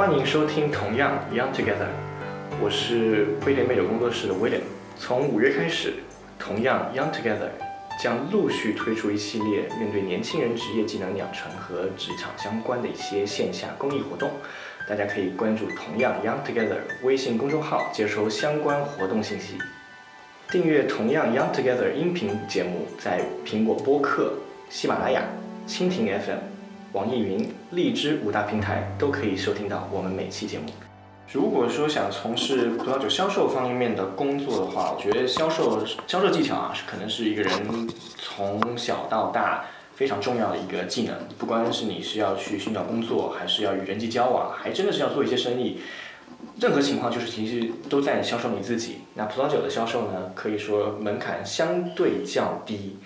欢迎收听同样 Young Together，我是威廉美酒工作室的威廉。从五月开始，同样 Young Together 将陆续推出一系列面对年轻人职业技能养成和职场相关的一些线下公益活动。大家可以关注同样 Young Together 微信公众号，接收相关活动信息。订阅同样 Young Together 音频节目，在苹果播客、喜马拉雅、蜻蜓 FM、网易云、荔枝五大平台都可以收听到我们每期节目。如果说想从事葡萄酒销售方面的工作的话，我觉得销售销售技巧啊，是可能是一个人从小到大非常重要的一个技能。不光是你是要去寻找工作，还是要与人际交往，还真的是要做一些生意。任何情况就是其实都在销售你自己。那葡萄酒的销售呢，可以说门槛相对较低，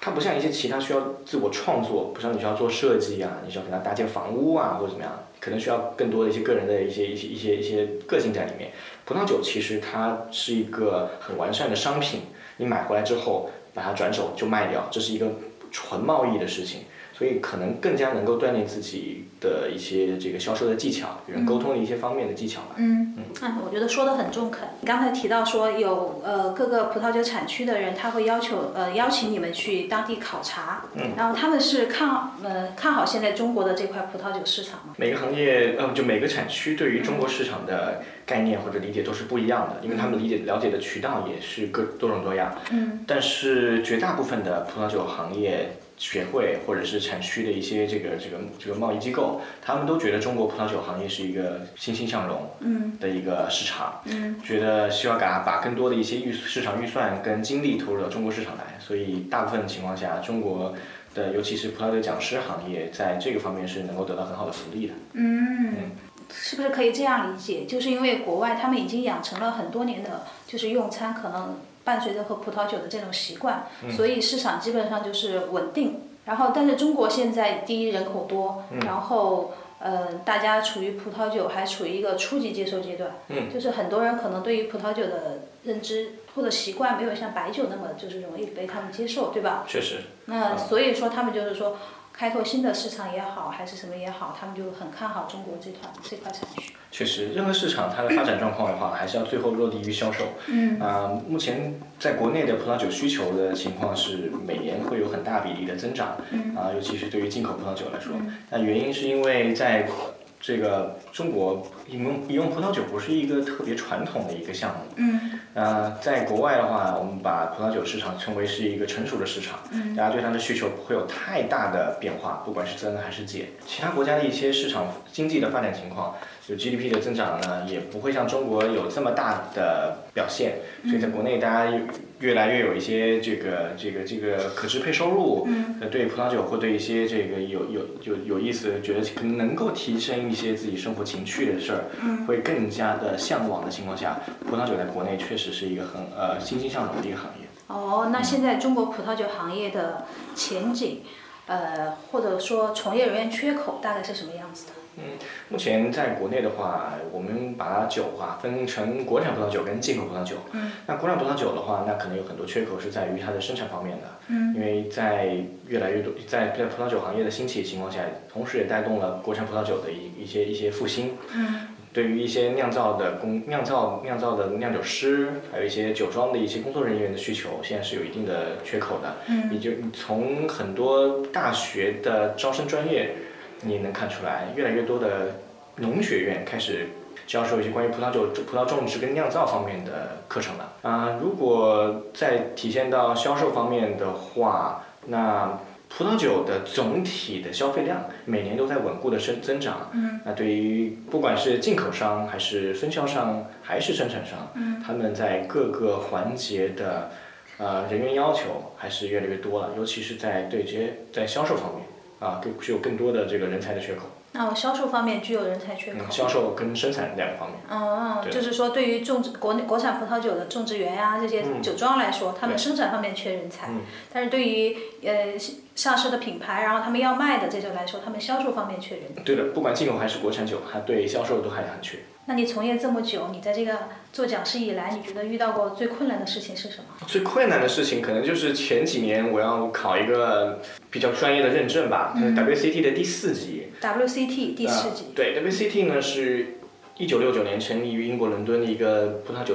它不像一些其他需要自我创作，不像你需要做设计啊，你需要给它搭建房屋啊或者怎么样，可能需要更多的一些个人的一些一些一些一些个性在里面。葡萄酒其实它是一个很完善的商品，你买回来之后把它转手就卖掉，这是一个纯贸易的事情。所以可能更加能够锻炼自己的一些这个销售的技巧，与人沟通的一些方面的技巧吧。嗯嗯，我觉得说的很中肯。你刚才提到说有呃各个葡萄酒产区的人，他会要求呃邀请你们去当地考察，嗯，然后他们是看好呃看好现在中国的这块葡萄酒市场吗？每个行业呃就每个产区对于中国市场的概念或者理解都是不一样的，因为他们理解了解的渠道也是各多种多样。嗯，但是绝大部分的葡萄酒行业。学会或者是产区的一些这个这个这个贸易机构，他们都觉得中国葡萄酒行业是一个欣欣向荣的一个市场，觉得希望把把更多的一些预市场预算跟精力投入到中国市场来，所以大部分情况下，中国的尤其是葡萄酒讲师行业在这个方面是能够得到很好的福利的。嗯，是不是可以这样理解？就是因为国外他们已经养成了很多年的，就是用餐可能。伴随着喝葡萄酒的这种习惯，所以市场基本上就是稳定。然后，但是中国现在第一人口多，然后呃，大家处于葡萄酒还处于一个初级接受阶段，就是很多人可能对于葡萄酒的认知或者习惯没有像白酒那么就是容易被他们接受，对吧？确实。那所以说他们就是说。开拓新的市场也好，还是什么也好，他们就很看好中国这块这块产区。确实，任何市场它的发展状况的话，还是要最后落地于销售。嗯。啊，目前在国内的葡萄酒需求的情况是每年会有很大比例的增长。嗯。啊，尤其是对于进口葡萄酒来说，那原因是因为在。这个中国饮用饮用葡萄酒不是一个特别传统的一个项目。嗯。呃，在国外的话，我们把葡萄酒市场称为是一个成熟的市场。嗯。大家对它的需求不会有太大的变化，不管是增还是减。其他国家的一些市场经济的发展情况，就 GDP 的增长呢，也不会像中国有这么大的表现。所以在国内，大家越来越有一些这个这个这个可支配收入。嗯。对葡萄酒或对一些这个有有有有意思，觉得可能能够提升一些自己生活情趣的事儿，会更加的向往的情况下，葡萄酒在国内确实是一个很呃欣欣向荣的一个行业。哦，那现在中国葡萄酒行业的前景，呃，或者说从业人员缺口大概是什么样子的？嗯，目前在国内的话，我们把酒啊分成国产葡萄酒跟进口葡萄酒。嗯。那国产葡萄酒的话，那可能有很多缺口是在于它的生产方面的。嗯。因为在越来越多在在葡萄酒行业的兴起情况下，同时也带动了国产葡萄酒的一一些一些复兴。嗯。对于一些酿造的工酿造酿造的酿酒师，还有一些酒庄的一些工作人员的需求，现在是有一定的缺口的。嗯。也就从很多大学的招生专业。你能看出来，越来越多的农学院开始教授一些关于葡萄酒、葡萄种植跟酿造方面的课程了。啊，如果再体现到销售方面的话，那葡萄酒的总体的消费量每年都在稳固的增增长。嗯。那对于不管是进口商还是分销商还是生产商，嗯，他们在各个环节的呃人员要求还是越来越多了，尤其是在对接在销售方面。啊，更具有更多的这个人才的缺口。那我销售方面具有人才缺口。销售跟生产两个方面。哦，就是说对于种植国内国产葡萄酒的种植园呀这些酒庄来说，他们生产方面缺人才。嗯。但是对于呃上市的品牌，然后他们要卖的这种来说，他们销售方面缺人才。对的，不管进口还是国产酒，它对销售都还很缺。那你从业这么久，你在这个做讲师以来，你觉得遇到过最困难的事情是什么？最困难的事情可能就是前几年我要考一个比较专业的认证吧，就是 WCT 的第四级。WCT 第四级。呃对，WCT 呢是一九六九年成立于英国伦敦的一个葡萄酒，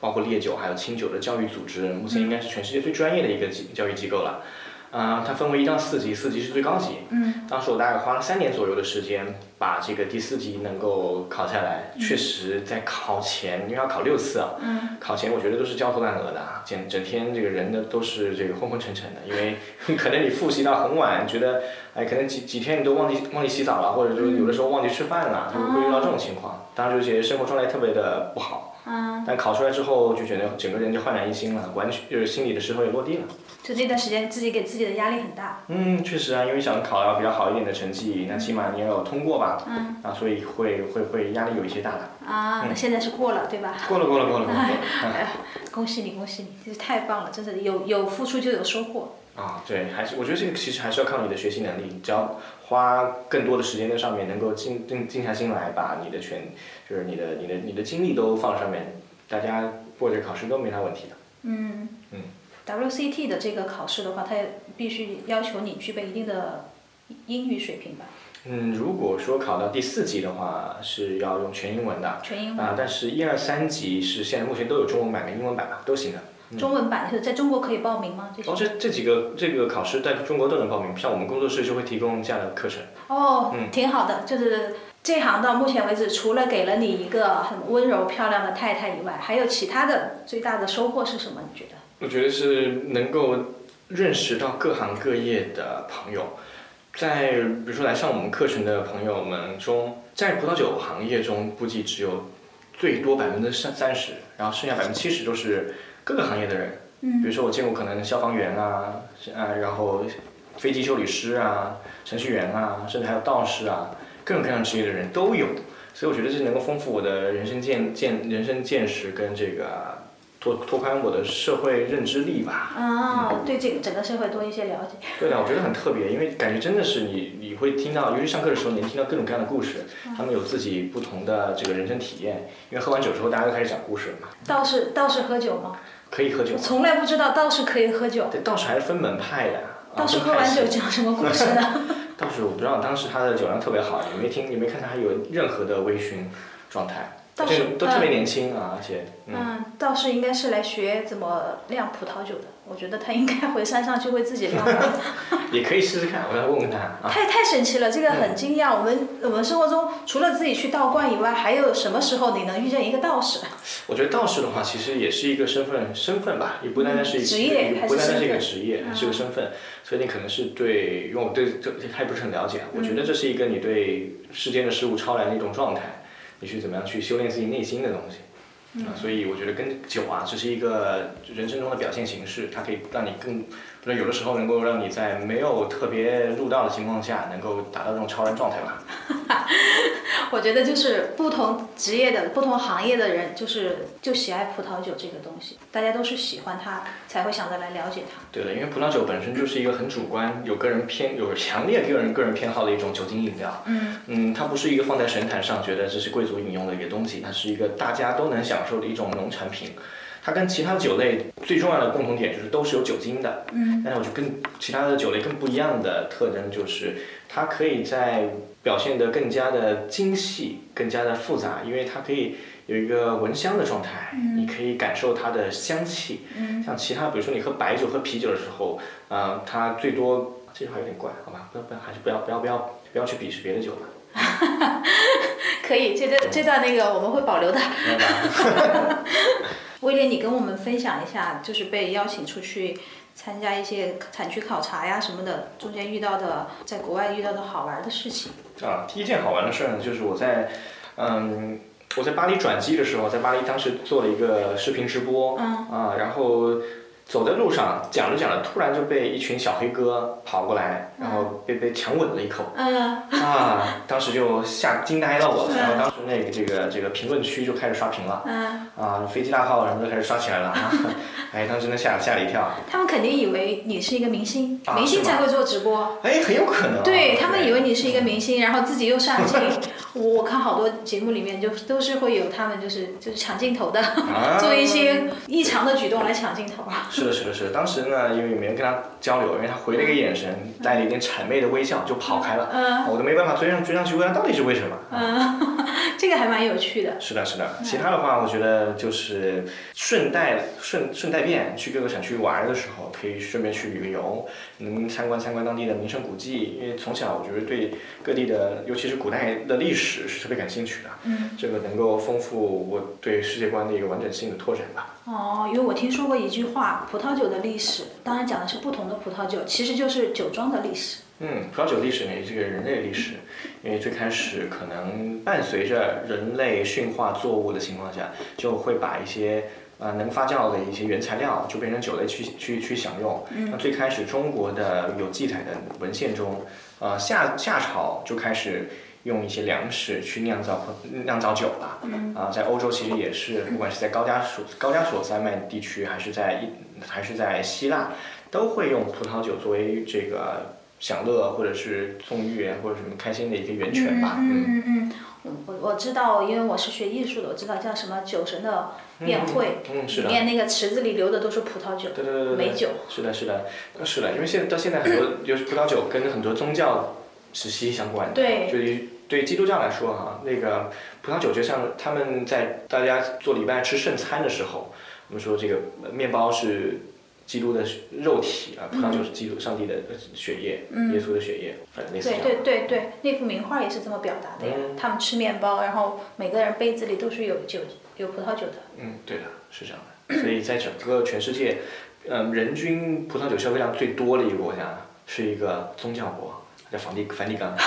包括烈酒还有清酒的教育组织，目前应该是全世界最专业的一个教育机构了。啊、它分为一到四级，四级是最高级。嗯。当时我大概花了三年左右的时间，把这个第四级能够考下来。确实，在考前，因为要考六次啊，嗯。考前我觉得都是焦头烂额的啊，整整天这个人呢都是这个昏昏沉沉的，因为 可能你复习到很晚，觉得哎，可能几几天你都忘记忘记洗澡了，或者就是有的时候忘记吃饭了，就会遇到这种情况。当时就觉得生活状态特别的不好。嗯。但考出来之后，就觉得整个人就焕然一新了，完全就是心里的石头也落地了。就那段时间，自己给自己的压力很大。嗯，确实啊，因为想考到比较好一点的成绩，那起码你要有通过吧。嗯。啊，所以会会会压力有一些大的。啊，那现在是过了，对吧？过了过了过了过了。哎，恭喜你恭喜你，这是太棒了，真的有有付出就有收获。啊，对，还是我觉得这个其实还是要靠你的学习能力，只要花更多的时间在上面，能够静静静下心来，把你的全就是你的你的你的精力都放上面，大家过这考试都没啥问题的。嗯。嗯。WCT 的这个考试的话，它也必须要求你具备一定的英语水平吧？嗯，如果说考到第四级的话，是要用全英文的。全英文。啊，但是一二三级是现在目前都有中文版跟英文版嘛，都行的。中文版是在中国可以报名吗？这些哦，这这几个这个考试在中国都能报名，像我们工作室就会提供这样的课程。哦，嗯挺好的，就是这行到目前为止，除了给了你一个很温柔漂亮的太太以外，还有其他的最大的收获是什么？你觉得？我觉得是能够认识到各行各业的朋友，在比如说来上我们课程的朋友们中，在葡萄酒行业中估计只有最多百分之三三十，然后剩下百分之七十都是各个行业的人。嗯比如说我见过可能消防员啊，啊，然后飞机修理师啊，程序员啊，甚至还有道士啊，各种各样职业的人都有。所以我觉得这能够丰富我的人生见见人生见识跟这个拓拓宽我的社会认知力吧。啊，对这个整个社会多一些了解。对的，我觉得很特别，因为感觉真的是你你会听到，尤其上课的时候，你能听到各种各样的故事，他们有自己不同的这个人生体验。因为喝完酒之后，大家都开始讲故事了嘛。道士道士喝酒吗？可以喝酒我，从来不知道道士可以喝酒。对，道士还是分门派的。啊道士喝完酒讲什么故事呢？道士我不知道，当时他的酒量特别好，你没听你没看他有任何的微醺状态，道士这个都特别年轻啊，而且嗯，嗯，道士应该是来学怎么酿葡萄酒的。我觉得他应该回山上去会自己酿的。也可以试试看，我来问问他啊。太太神奇了，这个很惊讶。我们我们生活中除了自己去道观以外，还有什么时候你能遇见一个道士？我觉得道士的话，其实也是一个身份身份吧，也不单单是一个职业不单单是一个职业，还是个身份。所以你可能是对，因为我对这还不是很了解，我觉得这是一个你对世间的事物超然的一种状态，你去怎么样去修炼自己内心的东西。啊，所以我觉得跟酒啊，这是一个人生中的表现形式，它可以让你更，不是有的时候能够让你在没有特别入道的情况下，能够达到这种超然状态吧。我觉得就是不同职业的、不同行业的人，就是就喜爱葡萄酒这个东西，大家都是喜欢它，才会想着来了解它。对的，因为葡萄酒本身就是一个很主观、有个人偏、有强烈个人个人偏好的一种酒精饮料。嗯嗯，它不是一个放在神坛上觉得这是贵族饮用的一个东西，它是一个大家都能享受的一种农产品。它跟其他酒类最重要的共同点就是都是有酒精的。嗯但是我觉得跟其他的酒类更不一样的特征就是，它可以在表现得更加的精细、更加的复杂，因为它可以有一个闻香的状态，你可以感受它的香气。嗯像其他，比如说你喝白酒、喝啤酒的时候，呃，它最多这句话有点怪，好吧？不要不要，还是不要不要不要不要去鄙视别的酒了，可以，这段这段那个我们会保留的。威廉，你跟我们分享一下，就是被邀请出去参加一些产区考察呀什么的，中间遇到的在国外遇到的好玩的事情。啊，第一件好玩的事儿呢，就是我在，嗯，我在巴黎转机的时候，在巴黎当时做了一个视频直播，嗯啊，然后走在路上讲着讲着，突然就被一群小黑哥跑过来，然后被被强吻了一口。嗯，啊，当时就吓惊呆了我，嗯。然后当时那个这个这个评论区就开始刷屏了，嗯，啊，飞机大炮什么都开始刷起来了，啊。哎，当时真的吓吓了一跳，他们肯定以为你是一个明星，啊明星才会做直播。哎，很有可能啊、对他们以为你是一个明星，然后自己又上镜。我我看好多节目里面就都是会有他们就是就是抢镜头的，啊。做一些异常的举动来抢镜头。是的，是的，是的。当时呢，因为没人跟他交流，因为他回了一个眼神，带了一点谄媚的微笑，就跑开了。嗯我都没办法追上追上去问他到底是为什么。嗯，这个还蛮有趣的。是的，是的。其他的话，我觉得就是顺带顺顺带便去各个省区玩的时候，可以顺便去旅个游，能参观参观当地的名胜古迹。因为从小我觉得对各地的，尤其是古代的历史是特别感兴趣的。嗯。这个能够丰富我对世界观的一个完整性的拓展吧。哦，因为我听说过一句话，葡萄酒的历史，当然讲的是不同的葡萄酒，其实就是酒庄的历史。嗯，葡萄酒历史呢，也是个人类历史，因为最开始可能伴随着人类驯化作物的情况下，就会把一些呃能发酵的一些原材料就变成酒类去去去享用。那最开始中国的有记载的文献中，呃夏夏朝就开始。用一些粮食去酿造酿造酒了，啊、在欧洲其实也是，不管是在高加索高加索山脉地区，还是在一还是在希腊，都会用葡萄酒作为这个享乐或者是纵欲或者什么开心的一个源泉吧。嗯嗯嗯，我我我知道，因为我是学艺术的，我知道叫什么酒神的宴会，嗯，是的。里面那个池子里流的都是葡萄酒，对对对，美酒。是的，是的，是的，因为现在到现在很多就是葡萄酒跟很多宗教是息息相关的。对，对于对基督教来说哈，那个葡萄酒就像他们在大家做礼拜吃圣餐的时候，我们说这个面包是基督的肉体啊，葡萄酒是基督上帝的呃血液，耶稣的血液，反正类似这对样。对对对，那幅名画也是这么表达的呀。嗯他们吃面包，然后每个人杯子里都是有酒，有葡萄酒的。嗯，对的，是这样的。所以在整个全世界，嗯，人均葡萄酒消费量最多的一个国家是一个宗教国，叫梵蒂梵蒂冈。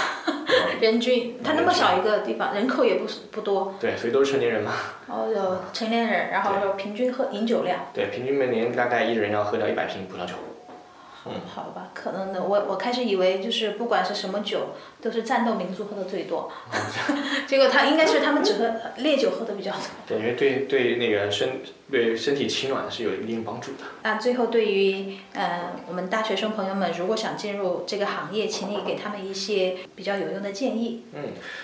人均，它那么小一个地方，人口也不是不多，对，所以都是成年人嘛。然 后有成年人，然后就平均喝饮酒量。对，平均每年大概一人要喝掉一百瓶葡萄酒。嗯好吧，可能的。我我开始以为就是不管是什么酒，都是战斗民族喝的最多，结果他应该是他们只喝烈酒喝的比较多。对，因为对对那个身对身体取暖是有一定帮助的。那最后对于呃我们大学生朋友们，如果想进入这个行业，请你给他们一些比较有用的建议。嗯，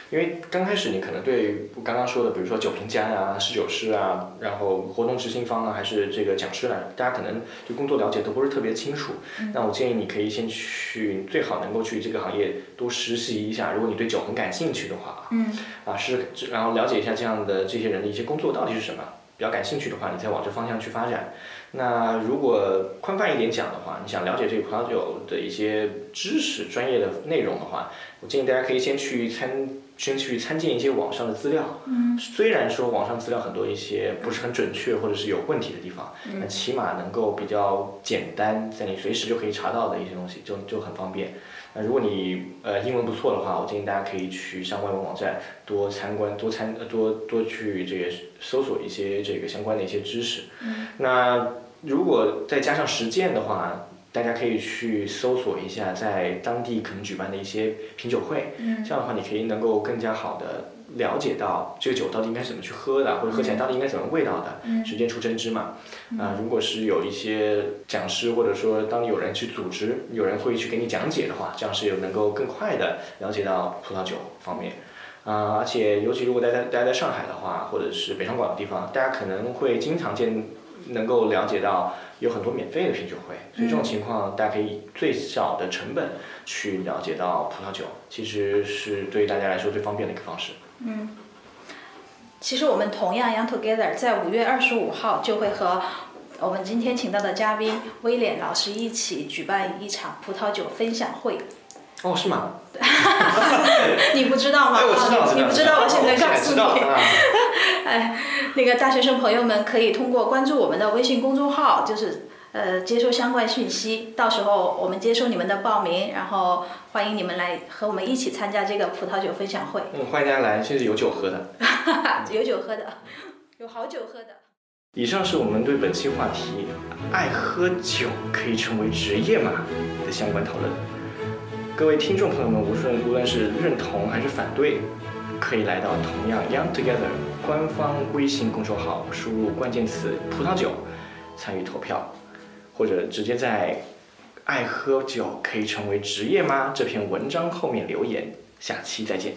因为刚开始你可能对我刚刚说的，比如说酒评家啊、侍酒师啊，然后活动执行方啊，还是这个讲师来，大家可能对工作了解都不是特别清楚。那我建议你可以先去，最好能够去这个行业多实习一下。如果你对酒很感兴趣的话，嗯，啊是，然后了解一下这样的这些人的一些工作到底是什么。比较感兴趣的话，你再往这方向去发展。那如果宽泛一点讲的话，你想了解这个葡萄酒的一些知识、专业的内容的话，我建议大家可以先去参，先去参见一些网上的资料。嗯，虽然说网上资料很多一些不是很准确或者是有问题的地方，那起码能够比较简单，在你随时就可以查到的一些东西，就就很方便。那如果你呃英文不错的话，我建议大家可以去上外文网站多参观、多参、呃多多去这个搜索一些这个相关的一些知识。那如果再加上实践的话，大家可以去搜索一下在当地可能举办的一些品酒会，这样的话你可以能够更加好的了解到这个酒到底应该怎么去喝的，或者喝起来到底应该怎么味道的，实践出真知嘛。啊、如果是有一些讲师或者说当有人去组织，有人会去给你讲解的话，这样是有能够更快的了解到葡萄酒方面。啊、而且尤其如果待在待在上海的话，或者是北上广的地方，大家可能会经常见，能够了解到有很多免费的品酒会，所以这种情况大家可以以最小的成本去了解到葡萄酒，其实是对于大家来说最方便的一个方式。嗯其实我们同样 Young Together 在五月二十五号就会和我们今天请到的嘉宾威廉老师一起举办一场葡萄酒分享会。哦，是吗？你不知道吗？哎，我知道，啊你你不知道，我现在告诉知道你。啊。哎，那个大学生朋友们可以通过关注我们的微信公众号，就是呃接收相关讯息。到时候我们接收你们的报名，然后欢迎你们来和我们一起参加这个葡萄酒分享会，嗯，欢迎大家来，这是有酒喝的。有酒喝的，有好酒喝的。以上是我们对本期话题“爱喝酒可以成为职业吗”的相关讨论。各位听众朋友们，无论无论是认同还是反对，可以来到同样 Young Together 官方微信公众号，输入关键词“葡萄酒”，参与投票，或者直接在“爱喝酒可以成为职业吗”这篇文章后面留言。下期再见。